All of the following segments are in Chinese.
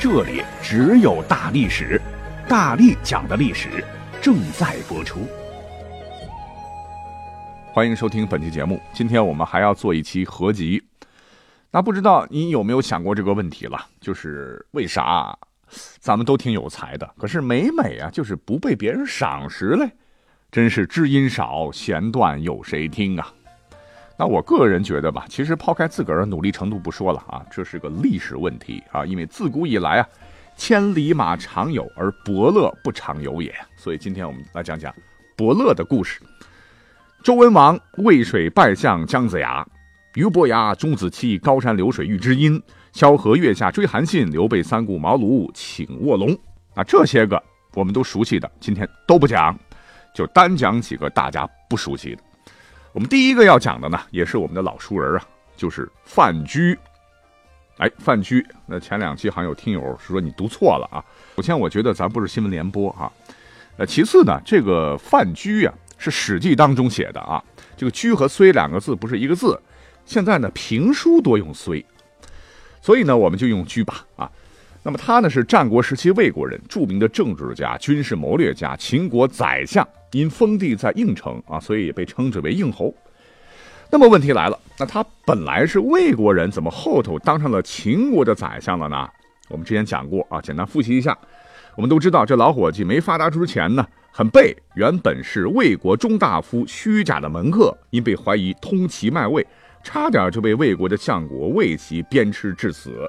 这里只有大历史，大力讲的历史正在播出。欢迎收听本期节目。今天我们还要做一期合集。那不知道你有没有想过这个问题了？就是为啥咱们都挺有才的，可是每每啊，就是不被别人赏识嘞？真是知音少，弦断有谁听啊？那我个人觉得吧，其实抛开自个儿的努力程度不说了啊，这是个历史问题啊。因为自古以来啊，千里马常有，而伯乐不常有也。所以今天我们来讲讲伯乐的故事。周文王渭水拜相姜子牙，俞伯牙钟子期高山流水遇知音，萧何月下追韩信，刘备三顾茅庐请卧龙。啊，这些个我们都熟悉的，今天都不讲，就单讲几个大家不熟悉的。我们第一个要讲的呢，也是我们的老熟人啊，就是范雎。哎，范雎，那前两期好像有听友说你读错了啊。首先，我觉得咱不是新闻联播啊。呃，其次呢，这个范雎啊是《史记》当中写的啊。这个“雎”和“睢”两个字不是一个字。现在呢，评书多用“睢”，所以呢，我们就用“雎”吧啊。那么他呢是战国时期魏国人，著名的政治家、军事谋略家，秦国宰相。因封地在应城啊，所以也被称之为应侯。那么问题来了，那他本来是魏国人，怎么后头当上了秦国的宰相了呢？我们之前讲过啊，简单复习一下。我们都知道，这老伙计没发达之前呢，很背，原本是魏国中大夫虚假的门客，因被怀疑通齐卖魏，差点就被魏国的相国魏齐鞭笞致死。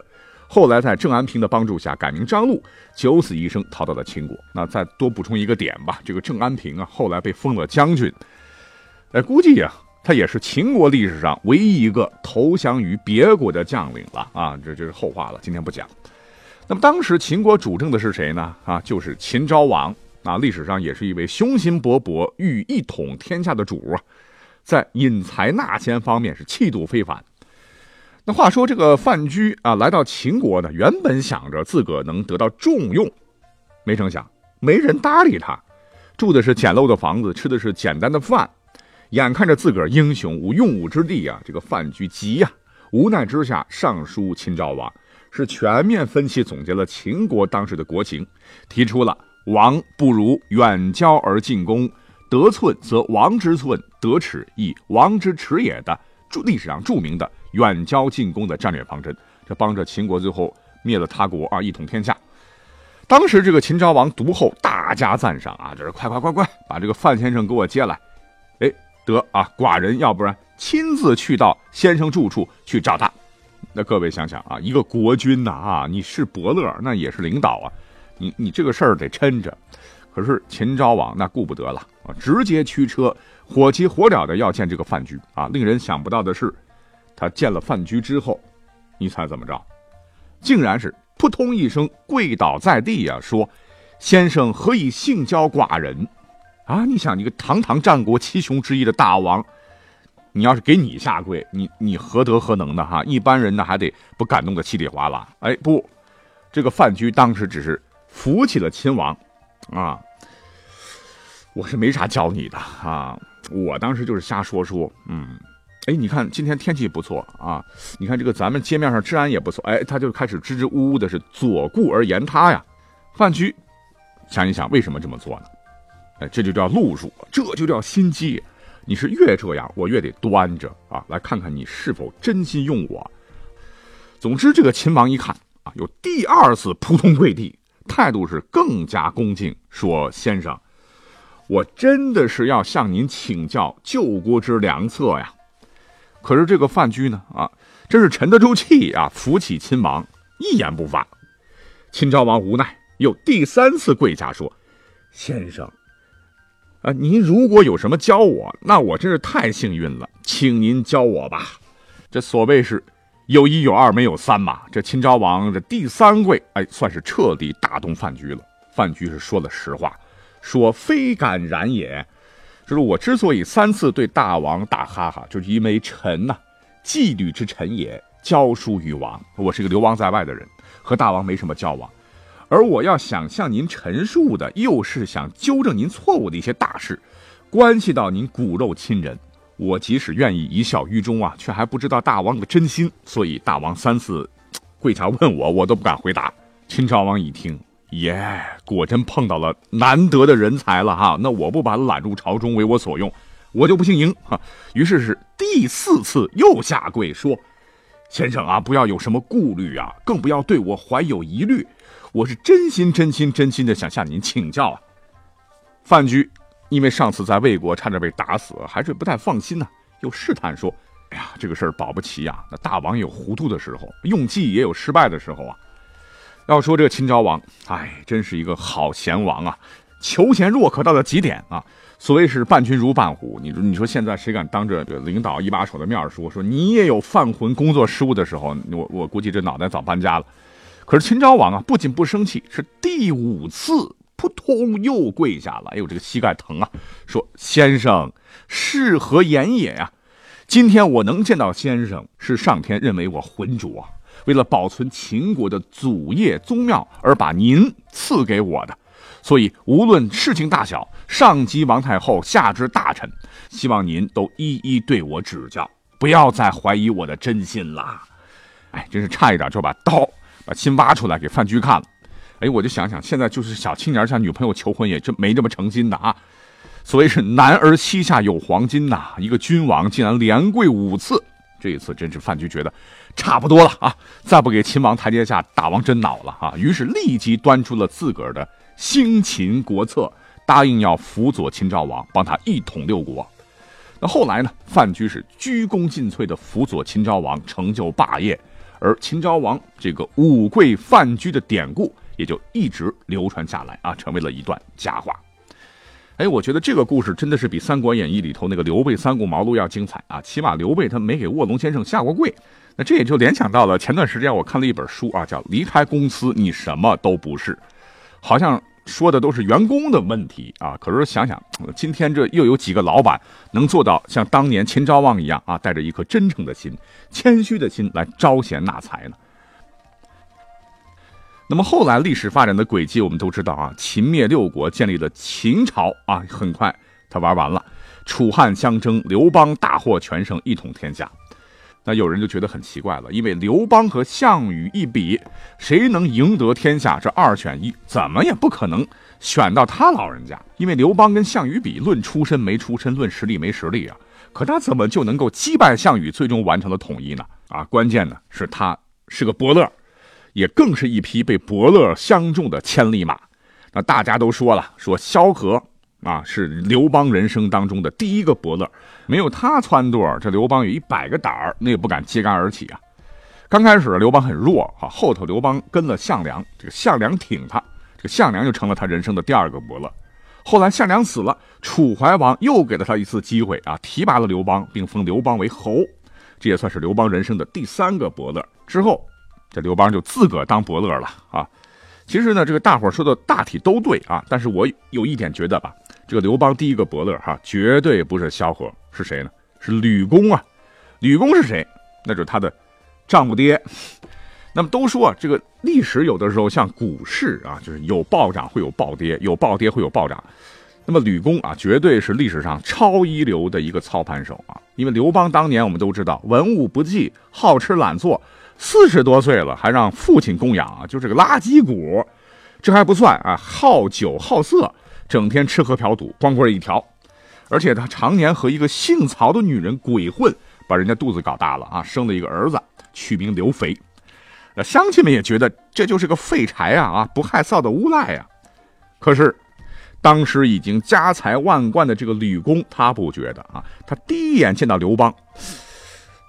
后来在郑安平的帮助下改名张禄，九死一生逃到了秦国。那再多补充一个点吧，这个郑安平啊，后来被封了将军。哎，估计呀，他也是秦国历史上唯一一个投降于别国的将领了啊。这这是后话了，今天不讲。那么当时秦国主政的是谁呢？啊，就是秦昭王啊，历史上也是一位雄心勃勃、欲一统天下的主啊，在引才纳贤方面是气度非凡。那话说这个范雎啊，来到秦国呢，原本想着自个能得到重用，没成想没人搭理他，住的是简陋的房子，吃的是简单的饭，眼看着自个儿英雄无用武之地啊，这个范雎急呀，无奈之下上书秦昭王，是全面分析总结了秦国当时的国情，提出了王不如远交而近攻，得寸则王之寸，得尺亦王之尺也的。历史上著名的远交近攻的战略方针，这帮着秦国最后灭了他国啊，一统天下。当时这个秦昭王读后大加赞赏啊，就是快快快快把这个范先生给我接来。哎，得啊，寡人要不然亲自去到先生住处去找他。那各位想想啊，一个国君呐啊，你是伯乐，那也是领导啊，你你这个事儿得抻着。可是秦昭王那顾不得了啊，直接驱车。火急火燎的要见这个范雎啊！令人想不到的是，他见了范雎之后，你猜怎么着？竟然是扑通一声跪倒在地呀，说：“先生何以性交寡人？”啊！你想，一个堂堂战国七雄之一的大王，你要是给你下跪，你你何德何能的哈？一般人呢还得不感动的稀里哗啦。哎，不，这个范雎当时只是扶起了秦王，啊，我是没啥教你的啊。我当时就是瞎说说，嗯，哎，你看今天天气不错啊，你看这个咱们街面上治安也不错，哎，他就开始支支吾吾的，是左顾而言他呀。范雎想一想，为什么这么做呢？哎，这就叫路数，这就叫心机。你是越这样，我越得端着啊，来看看你是否真心用我。总之，这个秦王一看啊，有第二次扑通跪地，态度是更加恭敬，说：“先生。”我真的是要向您请教救国之良策呀！可是这个范雎呢？啊，真是沉得住气啊，扶起亲王，一言不发。秦昭王无奈，又第三次跪下说：“先生，啊，您如果有什么教我，那我真是太幸运了，请您教我吧。”这所谓是有一有二没有三嘛。这秦昭王这第三跪，哎，算是彻底打动范雎了。范雎是说了实话，说非敢然也。就是我之所以三次对大王打哈哈，就是因为臣呐，纪律之臣也，教书于王。我是个流亡在外的人，和大王没什么交往。而我要想向您陈述的，又是想纠正您错误的一些大事，关系到您骨肉亲人。我即使愿意一笑于衷啊，却还不知道大王的真心。所以大王三次跪下问我，我都不敢回答。秦昭王一听。耶，果真碰到了难得的人才了哈！那我不把他揽入朝中为我所用，我就不姓赢哈。于是是第四次又下跪说：“先生啊，不要有什么顾虑啊，更不要对我怀有疑虑，我是真心真心真心的想向您请教啊。”范雎因为上次在魏国差点被打死，还是不太放心呢，又试探说：“哎呀，这个事儿保不齐呀，那大王有糊涂的时候，用计也有失败的时候啊。”要说这个秦昭王，哎，真是一个好贤王啊，求贤若渴到了极点啊。所谓是伴君如伴虎，你说你说现在谁敢当着领导一把手的面说说你也有犯浑工作失误的时候？我我估计这脑袋早搬家了。可是秦昭王啊，不仅不生气，是第五次扑通又跪下了。哎呦，这个膝盖疼啊！说先生是何言也呀？今天我能见到先生，是上天认为我浑浊啊。为了保存秦国的祖业宗庙而把您赐给我的，所以无论事情大小，上及王太后，下至大臣，希望您都一一对我指教，不要再怀疑我的真心啦。哎，真是差一点就把刀把心挖出来给范雎看了。哎，我就想想，现在就是小青年向女朋友求婚，也真没这么诚心的啊。所谓是男儿膝下有黄金呐，一个君王竟然连跪五次。这一次真是范雎觉得差不多了啊！再不给秦王台阶下，大王真恼了啊！于是立即端出了自个儿的兴秦国策，答应要辅佐秦昭王，帮他一统六国。那后来呢？范雎是鞠躬尽瘁的辅佐秦昭王，成就霸业。而秦昭王这个五跪范雎的典故，也就一直流传下来啊，成为了一段佳话。哎，我觉得这个故事真的是比《三国演义》里头那个刘备三顾茅庐要精彩啊！起码刘备他没给卧龙先生下过跪，那这也就联想到了前段时间我看了一本书啊，叫《离开公司你什么都不是》，好像说的都是员工的问题啊。可是想想，今天这又有几个老板能做到像当年秦昭王一样啊，带着一颗真诚的心、谦虚的心来招贤纳才呢？那么后来历史发展的轨迹，我们都知道啊，秦灭六国，建立了秦朝啊，很快他玩完了，楚汉相争，刘邦大获全胜，一统天下。那有人就觉得很奇怪了，因为刘邦和项羽一比，谁能赢得天下？这二选一，怎么也不可能选到他老人家，因为刘邦跟项羽比，论出身没出身，论实力没实力啊。可他怎么就能够击败项羽，最终完成了统一呢？啊，关键呢是他是个伯乐。也更是一匹被伯乐相中的千里马。那大家都说了，说萧何啊是刘邦人生当中的第一个伯乐，没有他撺掇，这刘邦有一百个胆儿，那也不敢揭竿而起啊。刚开始刘邦很弱啊，后头刘邦跟了项梁，这个项梁挺他，这个项梁就成了他人生的第二个伯乐。后来项梁死了，楚怀王又给了他一次机会啊，提拔了刘邦，并封刘邦为侯，这也算是刘邦人生的第三个伯乐。之后。这刘邦就自个当伯乐了啊！其实呢，这个大伙说的大体都对啊，但是我有一点觉得吧，这个刘邦第一个伯乐哈，绝对不是萧何，是谁呢？是吕公啊！吕公是谁？那就是他的丈母爹。那么都说啊这个历史有的时候像股市啊，就是有暴涨会有暴跌，有暴跌会有暴涨。那么吕公啊，绝对是历史上超一流的一个操盘手啊！因为刘邦当年我们都知道，文武不济，好吃懒做。四十多岁了，还让父亲供养啊，就是个垃圾股。这还不算啊，好酒好色，整天吃喝嫖赌，光棍一条。而且他常年和一个姓曹的女人鬼混，把人家肚子搞大了啊，生了一个儿子，取名刘肥。那乡亲们也觉得这就是个废柴啊啊，不害臊的无赖啊。可是，当时已经家财万贯的这个吕公，他不觉得啊，他第一眼见到刘邦。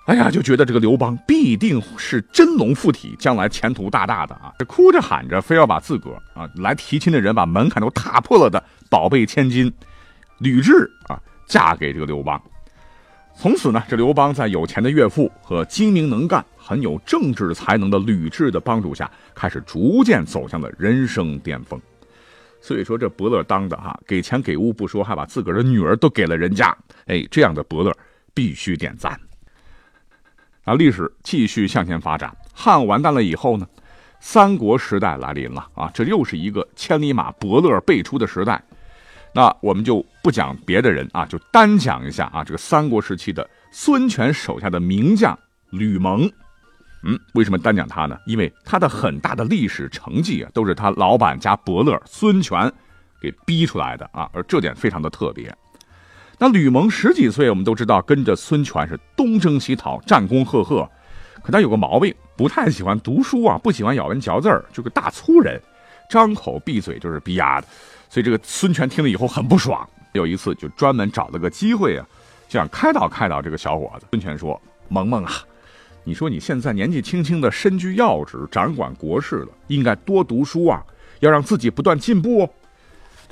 哎呀，就觉得这个刘邦必定是真龙附体，将来前途大大的啊！这哭着喊着，非要把自个儿啊来提亲的人把门槛都踏破了的宝贝千金吕雉啊嫁给这个刘邦。从此呢，这刘邦在有钱的岳父和精明能干、很有政治才能的吕雉的帮助下，开始逐渐走向了人生巅峰。所以说，这伯乐当的哈，给钱给物不说，还把自个儿的女儿都给了人家，哎，这样的伯乐必须点赞。啊，历史继续向前发展，汉完蛋了以后呢，三国时代来临了啊，这又是一个千里马伯乐辈出的时代。那我们就不讲别的人啊，就单讲一下啊，这个三国时期的孙权手下的名将吕蒙。嗯，为什么单讲他呢？因为他的很大的历史成绩啊，都是他老板家伯乐孙权给逼出来的啊，而这点非常的特别。那吕蒙十几岁，我们都知道跟着孙权是东征西讨，战功赫赫。可他有个毛病，不太喜欢读书啊，不喜欢咬文嚼字儿，就个大粗人，张口闭嘴就是逼丫的。所以这个孙权听了以后很不爽，有一次就专门找了个机会啊，就想开导开导这个小伙子。孙权说：“萌萌啊，你说你现在年纪轻轻的，身居要职，掌管国事了，应该多读书啊，要让自己不断进步。”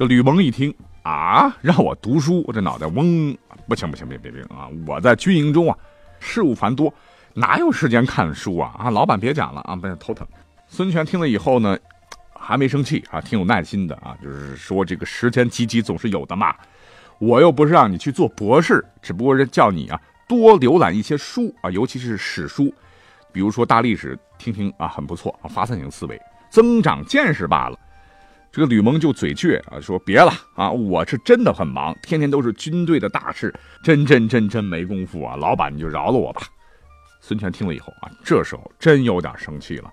这吕蒙一听啊，让我读书，我这脑袋嗡，不行不行，别别别啊！我在军营中啊，事务繁多，哪有时间看书啊？啊，老板别讲了啊，不然头疼。孙权听了以后呢？还没生气啊，挺有耐心的啊，就是说这个时间积积总是有的嘛。我又不是让你去做博士，只不过是叫你啊多浏览一些书啊，尤其是史书，比如说大历史，听听啊很不错啊，发散性思维，增长见识罢了。这个吕蒙就嘴倔啊，说别了啊，我是真的很忙，天天都是军队的大事，真真真真没工夫啊，老板你就饶了我吧。孙权听了以后啊，这时候真有点生气了。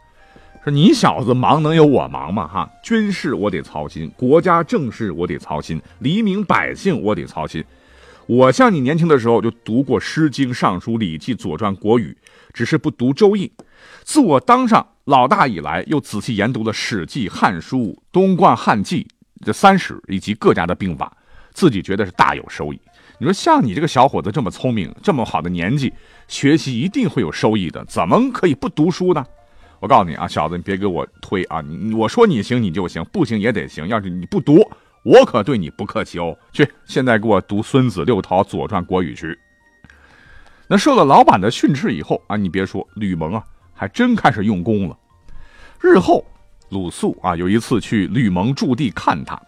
说你小子忙能有我忙吗？哈，军事我得操心，国家政事我得操心，黎民百姓我得操心。我像你年轻的时候就读过《诗经》《尚书》《礼记》《左传》《国语》，只是不读《周易》。自我当上老大以来，又仔细研读了《史记》《汉书》《东冠汉记》这三史以及各家的兵法，自己觉得是大有收益。你说像你这个小伙子这么聪明，这么好的年纪，学习一定会有收益的，怎么可以不读书呢？我告诉你啊，小子，你别给我推啊！你我说你行你就行，不行也得行。要是你不读，我可对你不客气哦。去，现在给我读《孙子》《六韬》《左传》《国语》去。那受了老板的训斥以后啊，你别说，吕蒙啊，还真开始用功了。日后，鲁肃啊有一次去吕蒙驻地看他，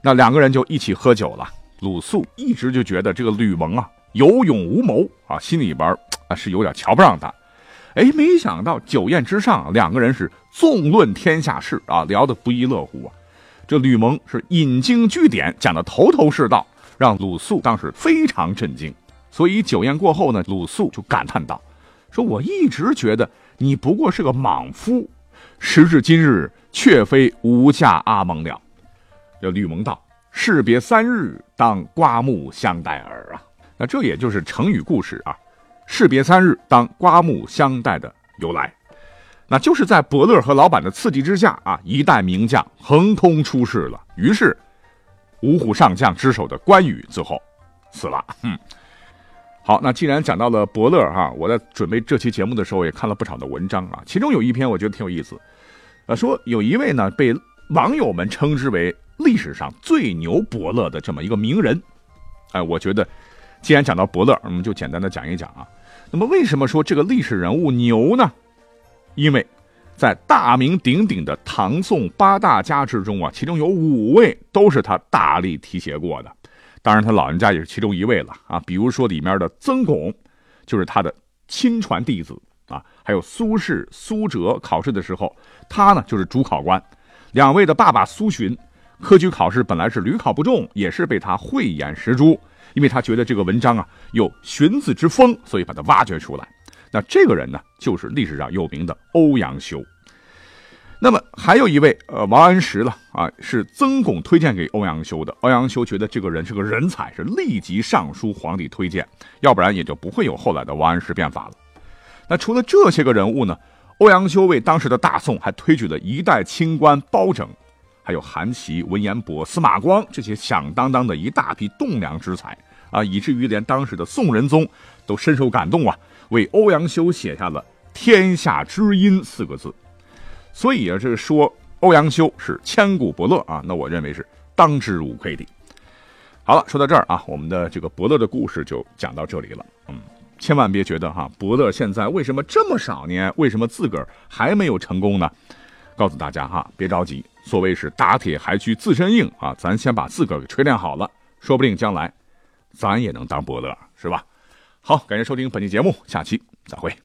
那两个人就一起喝酒了。鲁肃一直就觉得这个吕蒙啊有勇无谋啊，心里边啊是有点瞧不上他。哎，没想到酒宴之上，两个人是纵论天下事啊，聊得不亦乐乎啊。这吕蒙是引经据典，讲的头头是道，让鲁肃当时非常震惊。所以酒宴过后呢，鲁肃就感叹道：“说我一直觉得你不过是个莽夫，时至今日，却非无价阿蒙了。”这吕蒙道：“士别三日，当刮目相待耳啊。”那这也就是成语故事啊。士别三日，当刮目相待的由来，那就是在伯乐和老板的刺激之下啊，一代名将横空出世了。于是，五虎上将之首的关羽最后死了。嗯，好，那既然讲到了伯乐哈，我在准备这期节目的时候也看了不少的文章啊，其中有一篇我觉得挺有意思，呃，说有一位呢被网友们称之为历史上最牛伯乐的这么一个名人，哎，我觉得。既然讲到伯乐，我们就简单的讲一讲啊。那么为什么说这个历史人物牛呢？因为，在大名鼎鼎的唐宋八大家之中啊，其中有五位都是他大力提携过的。当然，他老人家也是其中一位了啊。比如说里面的曾巩，就是他的亲传弟子啊。还有苏轼、苏辙，考试的时候他呢就是主考官。两位的爸爸苏洵，科举考试本来是屡考不中，也是被他慧眼识珠。因为他觉得这个文章啊有荀子之风，所以把它挖掘出来。那这个人呢，就是历史上有名的欧阳修。那么还有一位，呃，王安石了啊，是曾巩推荐给欧阳修的。欧阳修觉得这个人是个人才，是立即上书皇帝推荐，要不然也就不会有后来的王安石变法了。那除了这些个人物呢，欧阳修为当时的大宋还推举了一代清官包拯。还有韩琦、文彦博、司马光这些响当当的一大批栋梁之才啊，以至于连当时的宋仁宗都深受感动啊，为欧阳修写下了“天下知音”四个字。所以啊，这个说欧阳修是千古伯乐啊，那我认为是当之无愧的。好了，说到这儿啊，我们的这个伯乐的故事就讲到这里了。嗯，千万别觉得哈，伯乐现在为什么这么少年，为什么自个儿还没有成功呢？告诉大家哈，别着急，所谓是打铁还需自身硬啊，咱先把自个儿给锤炼好了，说不定将来咱也能当伯乐，是吧？好，感谢收听本期节目，下期再会。